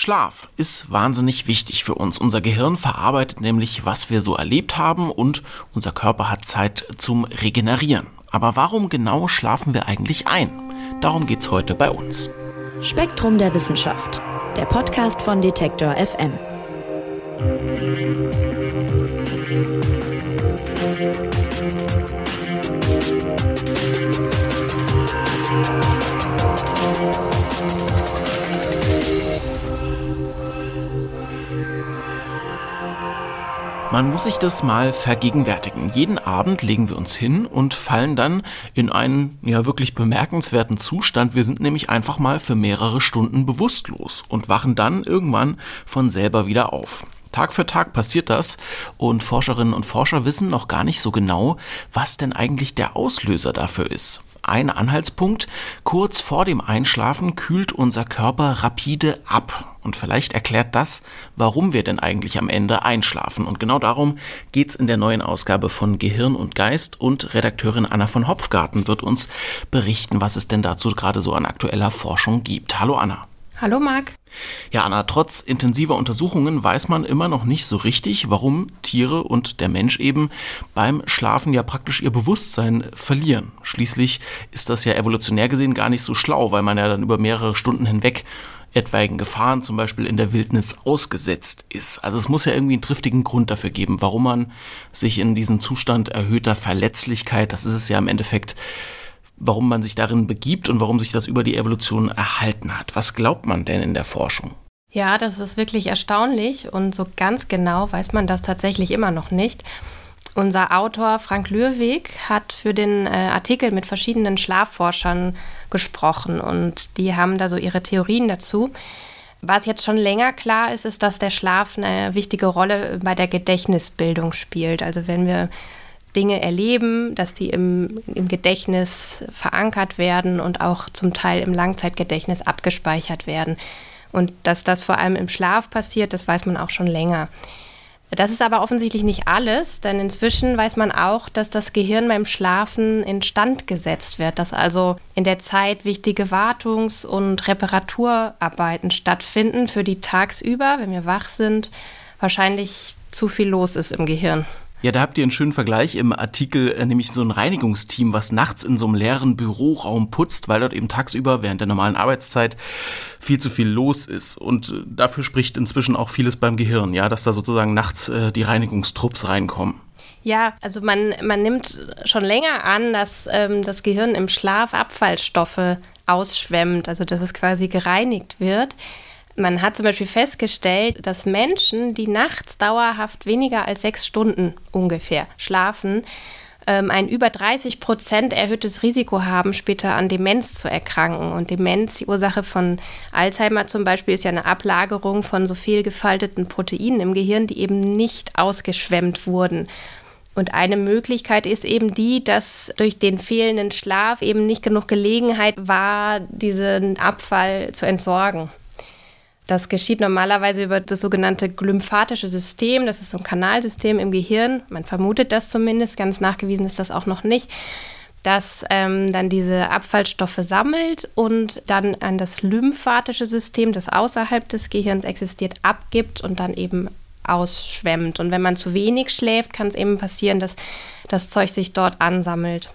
Schlaf ist wahnsinnig wichtig für uns. Unser Gehirn verarbeitet nämlich, was wir so erlebt haben und unser Körper hat Zeit zum Regenerieren. Aber warum genau schlafen wir eigentlich ein? Darum geht's heute bei uns. Spektrum der Wissenschaft, der Podcast von Detektor FM. Man muss sich das mal vergegenwärtigen. Jeden Abend legen wir uns hin und fallen dann in einen ja wirklich bemerkenswerten Zustand. Wir sind nämlich einfach mal für mehrere Stunden bewusstlos und wachen dann irgendwann von selber wieder auf. Tag für Tag passiert das und Forscherinnen und Forscher wissen noch gar nicht so genau, was denn eigentlich der Auslöser dafür ist. Ein Anhaltspunkt, kurz vor dem Einschlafen kühlt unser Körper rapide ab. Und vielleicht erklärt das, warum wir denn eigentlich am Ende einschlafen. Und genau darum geht's in der neuen Ausgabe von Gehirn und Geist. Und Redakteurin Anna von Hopfgarten wird uns berichten, was es denn dazu gerade so an aktueller Forschung gibt. Hallo Anna. Hallo Marc. Ja, Anna, trotz intensiver Untersuchungen weiß man immer noch nicht so richtig, warum Tiere und der Mensch eben beim Schlafen ja praktisch ihr Bewusstsein verlieren. Schließlich ist das ja evolutionär gesehen gar nicht so schlau, weil man ja dann über mehrere Stunden hinweg etwaigen Gefahren, zum Beispiel in der Wildnis, ausgesetzt ist. Also es muss ja irgendwie einen triftigen Grund dafür geben, warum man sich in diesen Zustand erhöhter Verletzlichkeit, das ist es ja im Endeffekt, warum man sich darin begibt und warum sich das über die Evolution erhalten hat. Was glaubt man denn in der Forschung? Ja, das ist wirklich erstaunlich und so ganz genau weiß man das tatsächlich immer noch nicht. Unser Autor Frank Lürweg hat für den äh, Artikel mit verschiedenen Schlafforschern gesprochen und die haben da so ihre Theorien dazu. Was jetzt schon länger klar ist, ist, dass der Schlaf eine wichtige Rolle bei der Gedächtnisbildung spielt. Also wenn wir Dinge erleben, dass die im, im Gedächtnis verankert werden und auch zum Teil im Langzeitgedächtnis abgespeichert werden. Und dass das vor allem im Schlaf passiert, das weiß man auch schon länger. Das ist aber offensichtlich nicht alles, denn inzwischen weiß man auch, dass das Gehirn beim Schlafen instand gesetzt wird, dass also in der Zeit wichtige Wartungs- und Reparaturarbeiten stattfinden, für die tagsüber, wenn wir wach sind, wahrscheinlich zu viel los ist im Gehirn. Ja, da habt ihr einen schönen Vergleich im Artikel, äh, nämlich so ein Reinigungsteam, was nachts in so einem leeren Büroraum putzt, weil dort eben tagsüber während der normalen Arbeitszeit viel zu viel los ist. Und äh, dafür spricht inzwischen auch vieles beim Gehirn, ja, dass da sozusagen nachts äh, die Reinigungstrupps reinkommen. Ja, also man, man nimmt schon länger an, dass ähm, das Gehirn im Schlaf Abfallstoffe ausschwemmt, also dass es quasi gereinigt wird. Man hat zum Beispiel festgestellt, dass Menschen, die nachts dauerhaft weniger als sechs Stunden ungefähr schlafen, ähm, ein über 30 Prozent erhöhtes Risiko haben, später an Demenz zu erkranken. Und Demenz, die Ursache von Alzheimer zum Beispiel, ist ja eine Ablagerung von so viel gefalteten Proteinen im Gehirn, die eben nicht ausgeschwemmt wurden. Und eine Möglichkeit ist eben die, dass durch den fehlenden Schlaf eben nicht genug Gelegenheit war, diesen Abfall zu entsorgen. Das geschieht normalerweise über das sogenannte glymphatische System. Das ist so ein Kanalsystem im Gehirn. Man vermutet das zumindest. Ganz nachgewiesen ist das auch noch nicht. Das ähm, dann diese Abfallstoffe sammelt und dann an das lymphatische System, das außerhalb des Gehirns existiert, abgibt und dann eben ausschwemmt. Und wenn man zu wenig schläft, kann es eben passieren, dass das Zeug sich dort ansammelt.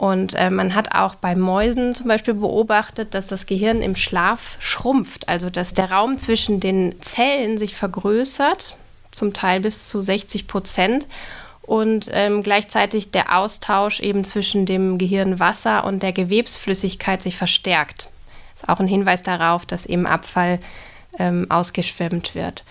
Und äh, man hat auch bei Mäusen zum Beispiel beobachtet, dass das Gehirn im Schlaf schrumpft, also dass der Raum zwischen den Zellen sich vergrößert, zum Teil bis zu 60 Prozent. Und ähm, gleichzeitig der Austausch eben zwischen dem Gehirnwasser und der Gewebsflüssigkeit sich verstärkt. Das ist auch ein Hinweis darauf, dass eben Abfall ähm, ausgeschwemmt wird.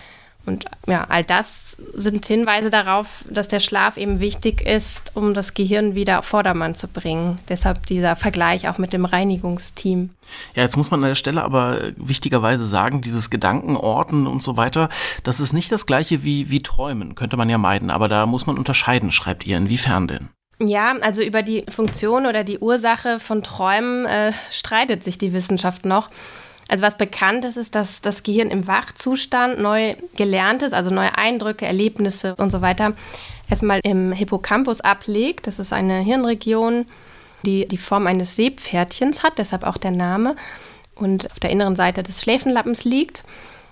Und ja, all das sind Hinweise darauf, dass der Schlaf eben wichtig ist, um das Gehirn wieder auf Vordermann zu bringen. Deshalb dieser Vergleich auch mit dem Reinigungsteam. Ja, jetzt muss man an der Stelle aber wichtigerweise sagen, dieses Gedankenorten und so weiter, das ist nicht das gleiche wie, wie Träumen, könnte man ja meiden, aber da muss man unterscheiden, schreibt ihr. Inwiefern denn? Ja, also über die Funktion oder die Ursache von Träumen äh, streitet sich die Wissenschaft noch. Also was bekannt ist, ist, dass das Gehirn im Wachzustand neu gelerntes, also neue Eindrücke, Erlebnisse und so weiter, erstmal im Hippocampus ablegt. Das ist eine Hirnregion, die die Form eines Seepferdchens hat, deshalb auch der Name. und auf der inneren Seite des Schläfenlappens liegt.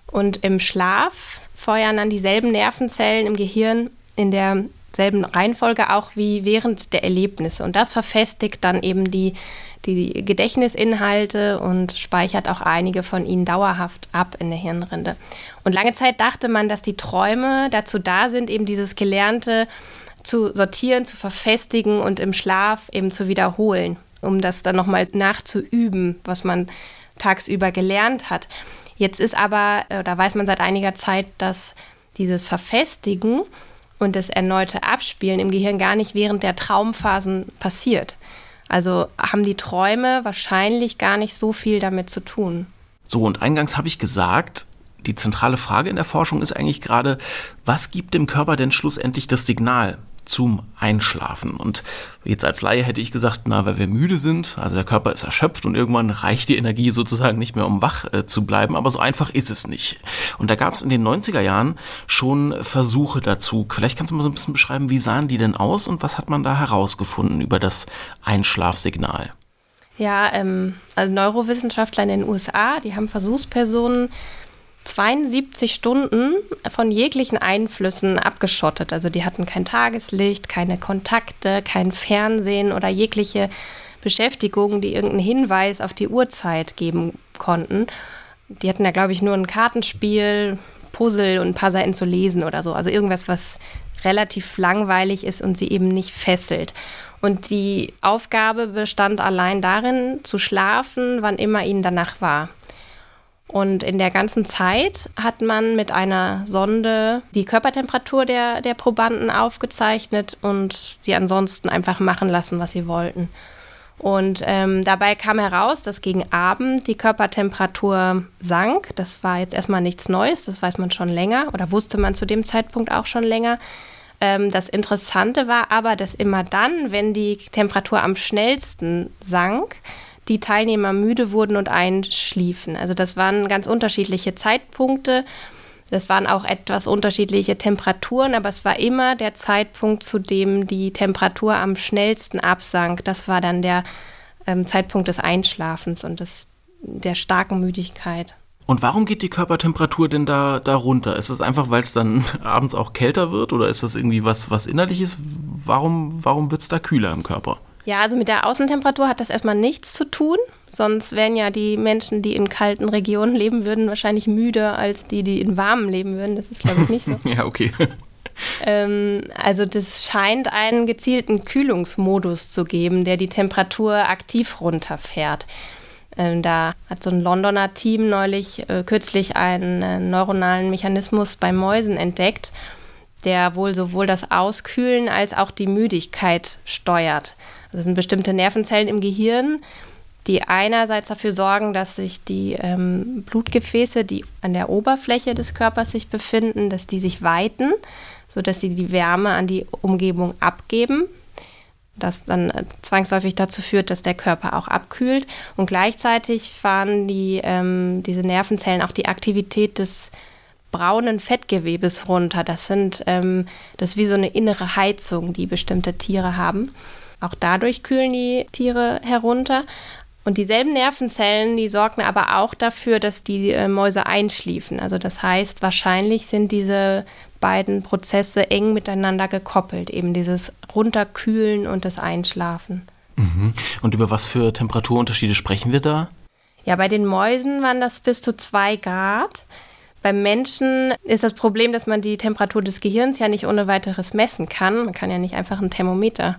Und im Schlaf feuern dann dieselben Nervenzellen im Gehirn in derselben Reihenfolge auch wie während der Erlebnisse. Und das verfestigt dann eben die, die Gedächtnisinhalte und speichert auch einige von ihnen dauerhaft ab in der Hirnrinde. Und lange Zeit dachte man, dass die Träume dazu da sind, eben dieses Gelernte zu sortieren, zu verfestigen und im Schlaf eben zu wiederholen, um das dann nochmal nachzuüben, was man tagsüber gelernt hat. Jetzt ist aber, äh, da weiß man seit einiger Zeit, dass dieses Verfestigen und das erneute Abspielen im Gehirn gar nicht während der Traumphasen passiert. Also haben die Träume wahrscheinlich gar nicht so viel damit zu tun. So, und eingangs habe ich gesagt, die zentrale Frage in der Forschung ist eigentlich gerade, was gibt dem Körper denn schlussendlich das Signal? Zum Einschlafen. Und jetzt als Laie hätte ich gesagt, na, weil wir müde sind, also der Körper ist erschöpft und irgendwann reicht die Energie sozusagen nicht mehr, um wach äh, zu bleiben, aber so einfach ist es nicht. Und da gab es in den 90er Jahren schon Versuche dazu. Vielleicht kannst du mal so ein bisschen beschreiben, wie sahen die denn aus und was hat man da herausgefunden über das Einschlafsignal? Ja, ähm, also Neurowissenschaftler in den USA, die haben Versuchspersonen 72 Stunden von jeglichen Einflüssen abgeschottet. Also die hatten kein Tageslicht, keine Kontakte, kein Fernsehen oder jegliche Beschäftigung, die irgendeinen Hinweis auf die Uhrzeit geben konnten. Die hatten ja, glaube ich, nur ein Kartenspiel, Puzzle und ein paar Seiten zu lesen oder so. Also irgendwas, was relativ langweilig ist und sie eben nicht fesselt. Und die Aufgabe bestand allein darin, zu schlafen, wann immer ihnen danach war. Und in der ganzen Zeit hat man mit einer Sonde die Körpertemperatur der, der Probanden aufgezeichnet und sie ansonsten einfach machen lassen, was sie wollten. Und ähm, dabei kam heraus, dass gegen Abend die Körpertemperatur sank. Das war jetzt erstmal nichts Neues, das weiß man schon länger oder wusste man zu dem Zeitpunkt auch schon länger. Ähm, das Interessante war aber, dass immer dann, wenn die Temperatur am schnellsten sank, die Teilnehmer müde wurden und einschliefen. Also das waren ganz unterschiedliche Zeitpunkte. Das waren auch etwas unterschiedliche Temperaturen, aber es war immer der Zeitpunkt, zu dem die Temperatur am schnellsten absank. Das war dann der ähm, Zeitpunkt des Einschlafens und des, der starken Müdigkeit. Und warum geht die Körpertemperatur denn da, da runter? Ist das einfach, weil es dann abends auch kälter wird oder ist das irgendwie was, was innerlich ist? Warum, warum wird es da kühler im Körper? Ja, also mit der Außentemperatur hat das erstmal nichts zu tun. Sonst wären ja die Menschen, die in kalten Regionen leben würden, wahrscheinlich müder als die, die in warmen leben würden. Das ist, glaube ich, nicht so. ja, okay. Ähm, also das scheint einen gezielten Kühlungsmodus zu geben, der die Temperatur aktiv runterfährt. Ähm, da hat so ein Londoner Team neulich äh, kürzlich einen äh, neuronalen Mechanismus bei Mäusen entdeckt, der wohl sowohl das Auskühlen als auch die Müdigkeit steuert. Das sind bestimmte Nervenzellen im Gehirn, die einerseits dafür sorgen, dass sich die ähm, Blutgefäße, die an der Oberfläche des Körpers sich befinden, dass die sich weiten, sodass sie die Wärme an die Umgebung abgeben. Das dann äh, zwangsläufig dazu führt, dass der Körper auch abkühlt. Und gleichzeitig fahren die, ähm, diese Nervenzellen auch die Aktivität des braunen Fettgewebes runter. Das sind ähm, das ist wie so eine innere Heizung, die bestimmte Tiere haben. Auch dadurch kühlen die Tiere herunter. Und dieselben Nervenzellen, die sorgen aber auch dafür, dass die äh, Mäuse einschliefen. Also das heißt, wahrscheinlich sind diese beiden Prozesse eng miteinander gekoppelt, eben dieses Runterkühlen und das Einschlafen. Mhm. Und über was für Temperaturunterschiede sprechen wir da? Ja, bei den Mäusen waren das bis zu zwei Grad. Beim Menschen ist das Problem, dass man die Temperatur des Gehirns ja nicht ohne weiteres messen kann. Man kann ja nicht einfach ein Thermometer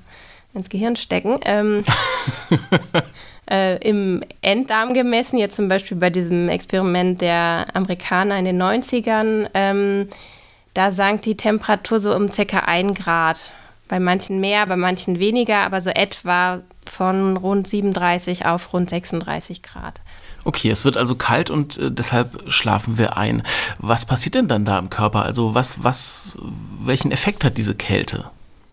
ins Gehirn stecken. Ähm, äh, Im Enddarm gemessen, jetzt zum Beispiel bei diesem Experiment der Amerikaner in den 90ern, ähm, da sank die Temperatur so um circa ein Grad. Bei manchen mehr, bei manchen weniger, aber so etwa von rund 37 auf rund 36 Grad. Okay, es wird also kalt und äh, deshalb schlafen wir ein. Was passiert denn dann da im Körper? Also was, was, welchen Effekt hat diese Kälte?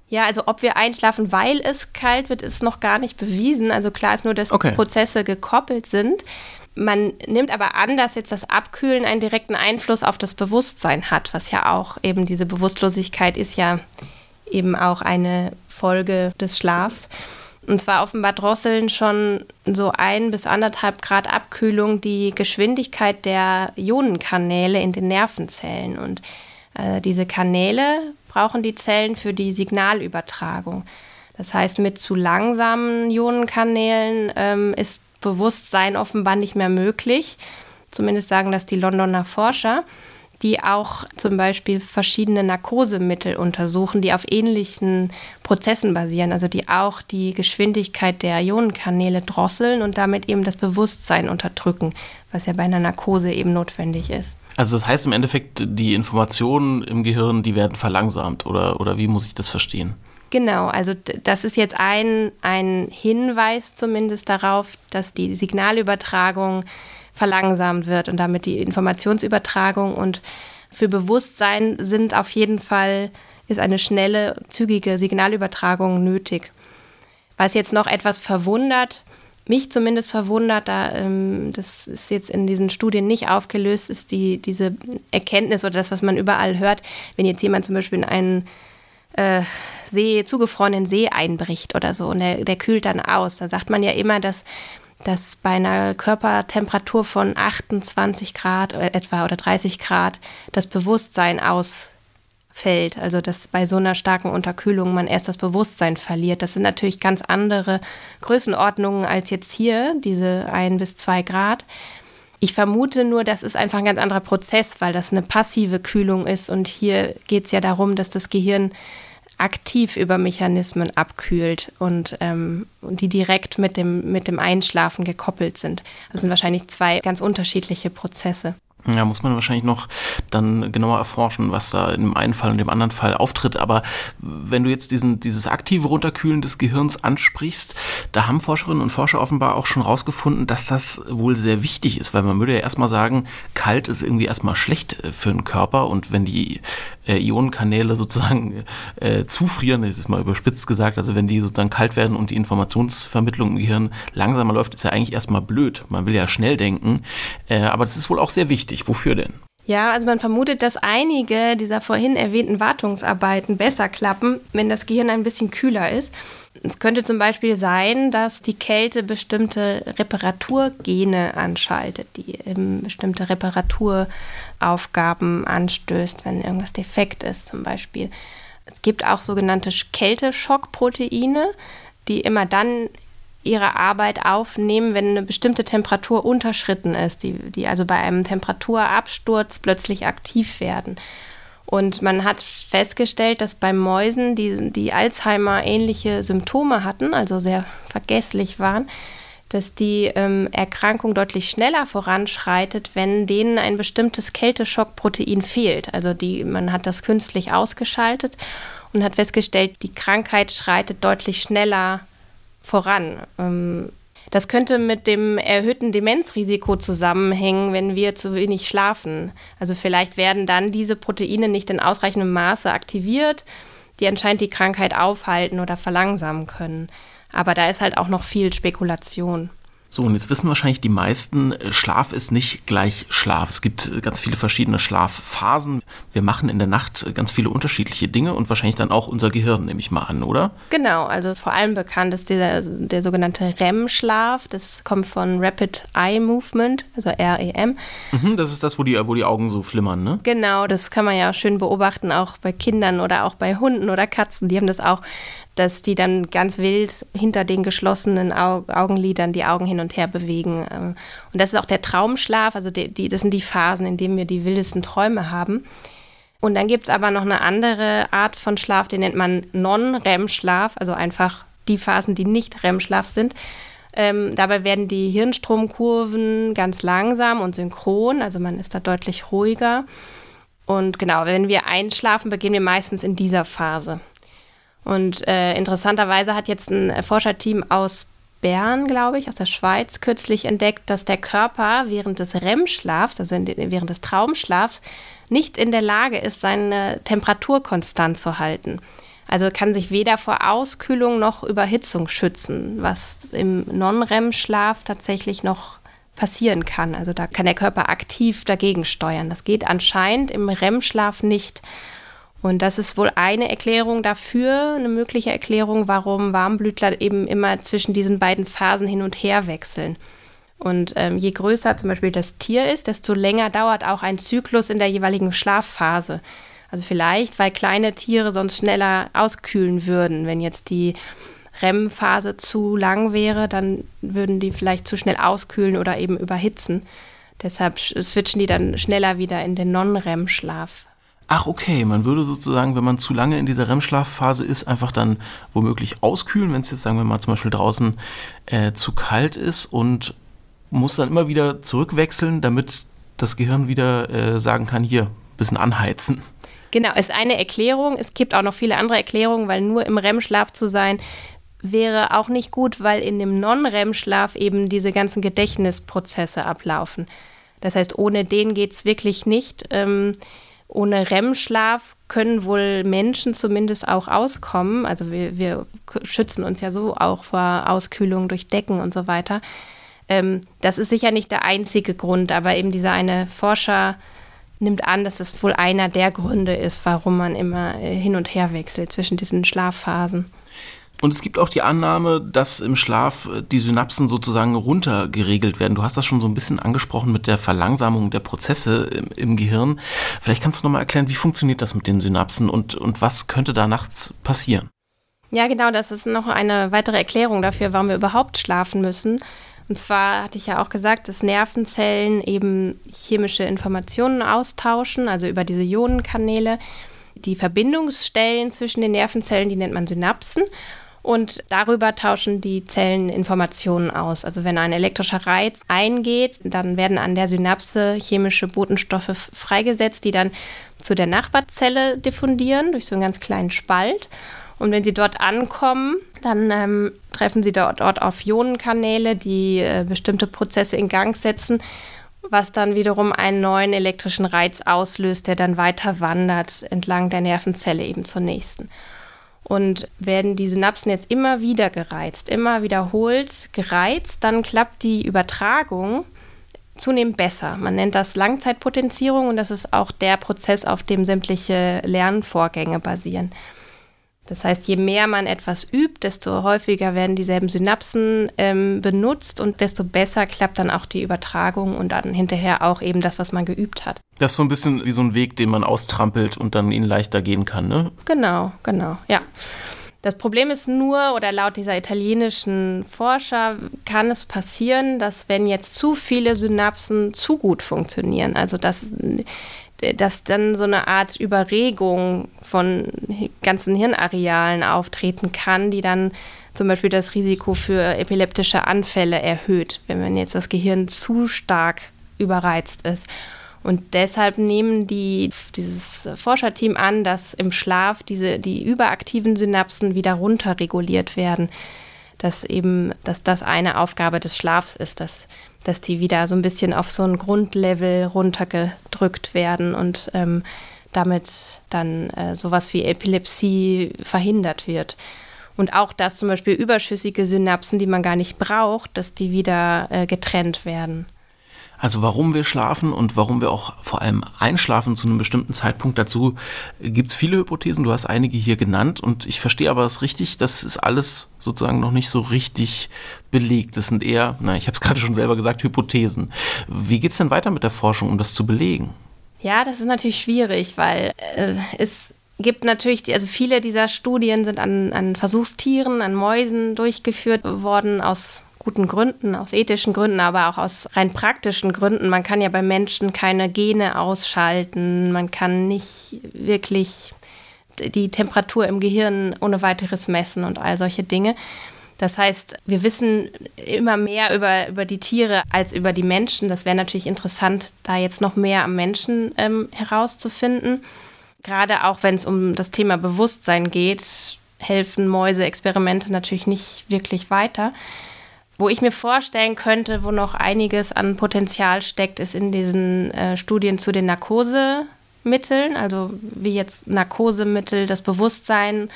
Ja, also ob wir einschlafen, weil es kalt wird, ist noch gar nicht bewiesen. Also klar ist nur, dass okay. Prozesse gekoppelt sind. Man nimmt aber an, dass jetzt das Abkühlen einen direkten Einfluss auf das Bewusstsein hat, was ja auch eben diese Bewusstlosigkeit ist ja eben auch eine Folge des Schlafs. Und zwar offenbar drosseln schon so ein bis anderthalb Grad Abkühlung die Geschwindigkeit der Ionenkanäle in den Nervenzellen. Und äh, diese Kanäle brauchen die Zellen für die Signalübertragung. Das heißt, mit zu langsamen Ionenkanälen ähm, ist Bewusstsein offenbar nicht mehr möglich. Zumindest sagen das die Londoner Forscher die auch zum Beispiel verschiedene Narkosemittel untersuchen, die auf ähnlichen Prozessen basieren, also die auch die Geschwindigkeit der Ionenkanäle drosseln und damit eben das Bewusstsein unterdrücken, was ja bei einer Narkose eben notwendig ist. Also das heißt im Endeffekt, die Informationen im Gehirn, die werden verlangsamt oder, oder wie muss ich das verstehen? Genau, also das ist jetzt ein, ein Hinweis zumindest darauf, dass die Signalübertragung verlangsamt wird und damit die Informationsübertragung und für Bewusstsein sind auf jeden Fall ist eine schnelle, zügige Signalübertragung nötig. Was jetzt noch etwas verwundert, mich zumindest verwundert, da, ähm, das ist jetzt in diesen Studien nicht aufgelöst, ist die, diese Erkenntnis oder das, was man überall hört, wenn jetzt jemand zum Beispiel in einen äh, See, zugefrorenen See einbricht oder so und der, der kühlt dann aus. Da sagt man ja immer, dass dass bei einer Körpertemperatur von 28 Grad etwa oder 30 Grad das Bewusstsein ausfällt. Also dass bei so einer starken Unterkühlung man erst das Bewusstsein verliert. Das sind natürlich ganz andere Größenordnungen als jetzt hier, diese ein bis zwei Grad. Ich vermute nur, das ist einfach ein ganz anderer Prozess, weil das eine passive Kühlung ist. Und hier geht es ja darum, dass das Gehirn aktiv über Mechanismen abkühlt und, ähm, die direkt mit dem, mit dem Einschlafen gekoppelt sind. Das sind wahrscheinlich zwei ganz unterschiedliche Prozesse. Ja, muss man wahrscheinlich noch dann genauer erforschen, was da in dem einen Fall und dem anderen Fall auftritt. Aber wenn du jetzt diesen, dieses aktive Runterkühlen des Gehirns ansprichst, da haben Forscherinnen und Forscher offenbar auch schon rausgefunden, dass das wohl sehr wichtig ist, weil man würde ja erstmal sagen, kalt ist irgendwie erstmal schlecht äh, für den Körper und wenn die äh, Ionenkanäle sozusagen äh, zufrieren, das ist mal überspitzt gesagt, also wenn die sozusagen kalt werden und die Informationsvermittlung im Gehirn langsamer läuft, ist ja eigentlich erstmal blöd. Man will ja schnell denken, äh, aber das ist wohl auch sehr wichtig wichtig. Wofür denn? Ja, also man vermutet, dass einige dieser vorhin erwähnten Wartungsarbeiten besser klappen, wenn das Gehirn ein bisschen kühler ist. Es könnte zum Beispiel sein, dass die Kälte bestimmte Reparaturgene anschaltet, die eben bestimmte Reparaturaufgaben anstößt, wenn irgendwas defekt ist zum Beispiel. Es gibt auch sogenannte Kälteschockproteine, die immer dann ihre Arbeit aufnehmen, wenn eine bestimmte Temperatur unterschritten ist, die, die also bei einem Temperaturabsturz plötzlich aktiv werden. Und man hat festgestellt, dass bei Mäusen, die, die Alzheimer-ähnliche Symptome hatten, also sehr vergesslich waren, dass die ähm, Erkrankung deutlich schneller voranschreitet, wenn denen ein bestimmtes Kälteschockprotein fehlt. Also die, man hat das künstlich ausgeschaltet und hat festgestellt, die Krankheit schreitet deutlich schneller voran. Ähm, das könnte mit dem erhöhten Demenzrisiko zusammenhängen, wenn wir zu wenig schlafen. Also vielleicht werden dann diese Proteine nicht in ausreichendem Maße aktiviert, die anscheinend die Krankheit aufhalten oder verlangsamen können. Aber da ist halt auch noch viel Spekulation. So, und jetzt wissen wahrscheinlich die meisten, äh, Schlaf ist nicht gleich Schlaf. Es gibt äh, ganz viele verschiedene Schlafphasen. Wir machen in der Nacht äh, ganz viele unterschiedliche Dinge und wahrscheinlich dann auch unser Gehirn, nehme ich mal an, oder? Genau, also vor allem bekannt ist der, der sogenannte REM-Schlaf. Das kommt von Rapid Eye Movement, also REM. Mhm, das ist das, wo die, wo die Augen so flimmern, ne? Genau, das kann man ja schön beobachten, auch bei Kindern oder auch bei Hunden oder Katzen. Die haben das auch dass die dann ganz wild hinter den geschlossenen Augenlidern die Augen hin und her bewegen. Ähm, und das ist auch der Traumschlaf, also die, die, das sind die Phasen, in denen wir die wildesten Träume haben. Und dann gibt es aber noch eine andere Art von Schlaf, den nennt man Non-REM-Schlaf, also einfach die Phasen, die nicht REM-Schlaf sind. Ähm, dabei werden die Hirnstromkurven ganz langsam und synchron, also man ist da deutlich ruhiger. Und genau, wenn wir einschlafen, beginnen wir meistens in dieser Phase. Und äh, interessanterweise hat jetzt ein Forscherteam aus Bern, glaube ich, aus der Schweiz, kürzlich entdeckt, dass der Körper während des REM-Schlafs, also den, während des Traumschlafs, nicht in der Lage ist, seine Temperatur konstant zu halten. Also kann sich weder vor Auskühlung noch Überhitzung schützen, was im Non-REM-Schlaf tatsächlich noch passieren kann. Also da kann der Körper aktiv dagegen steuern. Das geht anscheinend im REM-Schlaf nicht. Und das ist wohl eine Erklärung dafür, eine mögliche Erklärung, warum Warmblütler eben immer zwischen diesen beiden Phasen hin und her wechseln. Und ähm, je größer zum Beispiel das Tier ist, desto länger dauert auch ein Zyklus in der jeweiligen Schlafphase. Also vielleicht, weil kleine Tiere sonst schneller auskühlen würden. Wenn jetzt die REM-Phase zu lang wäre, dann würden die vielleicht zu schnell auskühlen oder eben überhitzen. Deshalb switchen die dann schneller wieder in den Non-REM-Schlaf. Ach, okay. Man würde sozusagen, wenn man zu lange in dieser REM-Schlafphase ist, einfach dann womöglich auskühlen, wenn es jetzt, sagen wir mal, zum Beispiel draußen äh, zu kalt ist und muss dann immer wieder zurückwechseln, damit das Gehirn wieder äh, sagen kann, hier, bisschen anheizen. Genau, ist eine Erklärung. Es gibt auch noch viele andere Erklärungen, weil nur im REM-Schlaf zu sein, wäre auch nicht gut, weil in dem Non-REM-Schlaf eben diese ganzen Gedächtnisprozesse ablaufen. Das heißt, ohne den geht es wirklich nicht. Ähm, ohne REM-Schlaf können wohl Menschen zumindest auch auskommen. Also wir, wir, schützen uns ja so auch vor Auskühlung durch Decken und so weiter. Ähm, das ist sicher nicht der einzige Grund, aber eben dieser eine Forscher nimmt an, dass das wohl einer der Gründe ist, warum man immer äh, hin und her wechselt zwischen diesen Schlafphasen. Und es gibt auch die Annahme, dass im Schlaf äh, die Synapsen sozusagen runtergeregelt werden. Du hast das schon so ein bisschen angesprochen mit der Verlangsamung der Prozesse im, im Gehirn. Vielleicht kannst du nochmal erklären, wie funktioniert das mit den Synapsen und, und was könnte da nachts passieren? Ja, genau, das ist noch eine weitere Erklärung dafür, warum wir überhaupt schlafen müssen. Und zwar hatte ich ja auch gesagt, dass Nervenzellen eben chemische Informationen austauschen, also über diese Ionenkanäle. Die Verbindungsstellen zwischen den Nervenzellen, die nennt man Synapsen. Und darüber tauschen die Zellen Informationen aus. Also wenn ein elektrischer Reiz eingeht, dann werden an der Synapse chemische Botenstoffe freigesetzt, die dann zu der Nachbarzelle diffundieren durch so einen ganz kleinen Spalt. Und wenn sie dort ankommen, dann ähm, treffen sie dort, dort auf Ionenkanäle, die äh, bestimmte Prozesse in Gang setzen, was dann wiederum einen neuen elektrischen Reiz auslöst, der dann weiter wandert entlang der Nervenzelle eben zur nächsten. Und werden die Synapsen jetzt immer wieder gereizt, immer wiederholt gereizt, dann klappt die Übertragung zunehmend besser. Man nennt das Langzeitpotenzierung und das ist auch der Prozess, auf dem sämtliche Lernvorgänge basieren. Das heißt, je mehr man etwas übt, desto häufiger werden dieselben Synapsen ähm, benutzt und desto besser klappt dann auch die Übertragung und dann hinterher auch eben das, was man geübt hat. Das ist so ein bisschen wie so ein Weg, den man austrampelt und dann ihn leichter gehen kann, ne? Genau, genau, ja. Das Problem ist nur, oder laut dieser italienischen Forscher kann es passieren, dass wenn jetzt zu viele Synapsen zu gut funktionieren, also dass dass dann so eine Art Überregung von ganzen Hirnarealen auftreten kann, die dann zum Beispiel das Risiko für epileptische Anfälle erhöht, wenn man jetzt das Gehirn zu stark überreizt ist. Und deshalb nehmen die, dieses Forscherteam an, dass im Schlaf diese, die überaktiven Synapsen wieder runterreguliert werden. Dass eben, dass das eine Aufgabe des Schlafs ist, dass dass die wieder so ein bisschen auf so ein Grundlevel runtergedrückt werden und ähm, damit dann äh, sowas wie Epilepsie verhindert wird. Und auch, dass zum Beispiel überschüssige Synapsen, die man gar nicht braucht, dass die wieder äh, getrennt werden. Also warum wir schlafen und warum wir auch vor allem einschlafen zu einem bestimmten Zeitpunkt, dazu gibt es viele Hypothesen, du hast einige hier genannt und ich verstehe aber das richtig, das ist alles sozusagen noch nicht so richtig belegt. Das sind eher, na, ich habe es gerade schon selber gesagt, Hypothesen. Wie geht es denn weiter mit der Forschung, um das zu belegen? Ja, das ist natürlich schwierig, weil äh, es gibt natürlich, also viele dieser Studien sind an, an Versuchstieren, an Mäusen durchgeführt worden aus guten Gründen, aus ethischen Gründen, aber auch aus rein praktischen Gründen. Man kann ja bei Menschen keine Gene ausschalten, man kann nicht wirklich die Temperatur im Gehirn ohne weiteres messen und all solche Dinge. Das heißt, wir wissen immer mehr über, über die Tiere als über die Menschen. Das wäre natürlich interessant, da jetzt noch mehr am Menschen ähm, herauszufinden. Gerade auch wenn es um das Thema Bewusstsein geht, helfen Mäuse-Experimente natürlich nicht wirklich weiter. Wo ich mir vorstellen könnte, wo noch einiges an Potenzial steckt, ist in diesen äh, Studien zu den Narkosemitteln, also wie jetzt Narkosemittel das Bewusstsein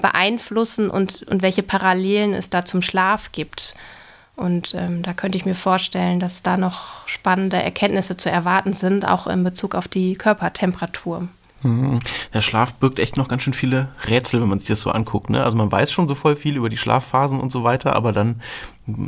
beeinflussen und, und welche Parallelen es da zum Schlaf gibt. Und ähm, da könnte ich mir vorstellen, dass da noch spannende Erkenntnisse zu erwarten sind, auch in Bezug auf die Körpertemperatur. Mhm. Der Schlaf birgt echt noch ganz schön viele Rätsel, wenn man sich das so anguckt. Ne? Also man weiß schon so voll viel über die Schlafphasen und so weiter, aber dann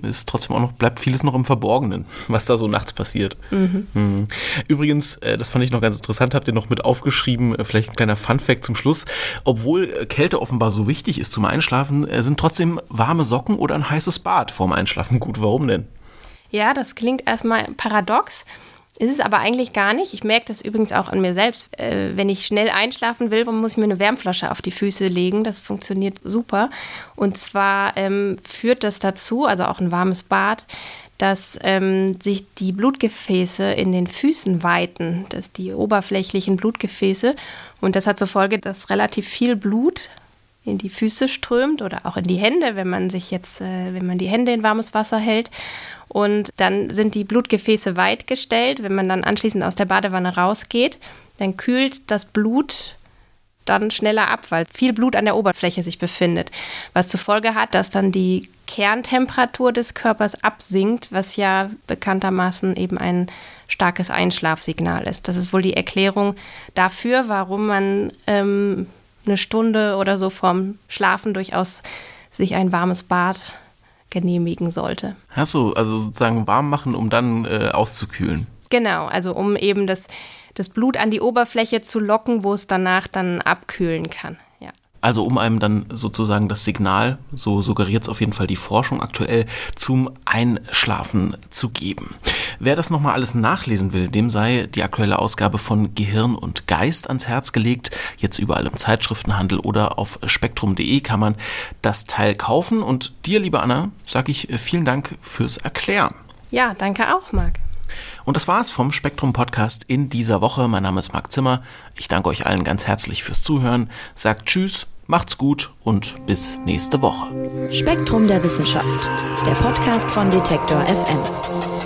ist trotzdem auch noch, bleibt vieles noch im Verborgenen, was da so nachts passiert. Mhm. Mhm. Übrigens, äh, das fand ich noch ganz interessant, habt ihr noch mit aufgeschrieben, äh, vielleicht ein kleiner Funfact zum Schluss. Obwohl äh, Kälte offenbar so wichtig ist zum Einschlafen, sind trotzdem warme Socken oder ein heißes Bad vorm Einschlafen gut. Warum denn? Ja, das klingt erstmal paradox. Ist es aber eigentlich gar nicht. Ich merke das übrigens auch an mir selbst. Äh, wenn ich schnell einschlafen will, muss ich mir eine Wärmflasche auf die Füße legen. Das funktioniert super. Und zwar ähm, führt das dazu, also auch ein warmes Bad, dass ähm, sich die Blutgefäße in den Füßen weiten, dass die oberflächlichen Blutgefäße. Und das hat zur Folge, dass relativ viel Blut in die Füße strömt oder auch in die Hände, wenn man sich jetzt, äh, wenn man die Hände in warmes Wasser hält. Und dann sind die Blutgefäße weit gestellt. Wenn man dann anschließend aus der Badewanne rausgeht, dann kühlt das Blut dann schneller ab, weil viel Blut an der Oberfläche sich befindet. Was zur Folge hat, dass dann die Kerntemperatur des Körpers absinkt, was ja bekanntermaßen eben ein starkes Einschlafsignal ist. Das ist wohl die Erklärung dafür, warum man ähm, eine Stunde oder so vorm Schlafen durchaus sich ein warmes Bad genehmigen sollte. Du also sozusagen warm machen, um dann äh, auszukühlen? Genau, also um eben das, das Blut an die Oberfläche zu locken, wo es danach dann abkühlen kann. Also um einem dann sozusagen das Signal, so suggeriert es auf jeden Fall die Forschung aktuell, zum Einschlafen zu geben. Wer das nochmal alles nachlesen will, dem sei die aktuelle Ausgabe von Gehirn und Geist ans Herz gelegt. Jetzt überall im Zeitschriftenhandel oder auf spektrum.de kann man das Teil kaufen. Und dir, liebe Anna, sage ich vielen Dank fürs Erklären. Ja, danke auch, Marc. Und das war's vom Spektrum Podcast in dieser Woche. Mein Name ist Marc Zimmer. Ich danke euch allen ganz herzlich fürs Zuhören. Sagt Tschüss Macht's gut und bis nächste Woche. Spektrum der Wissenschaft, der Podcast von Detektor FM.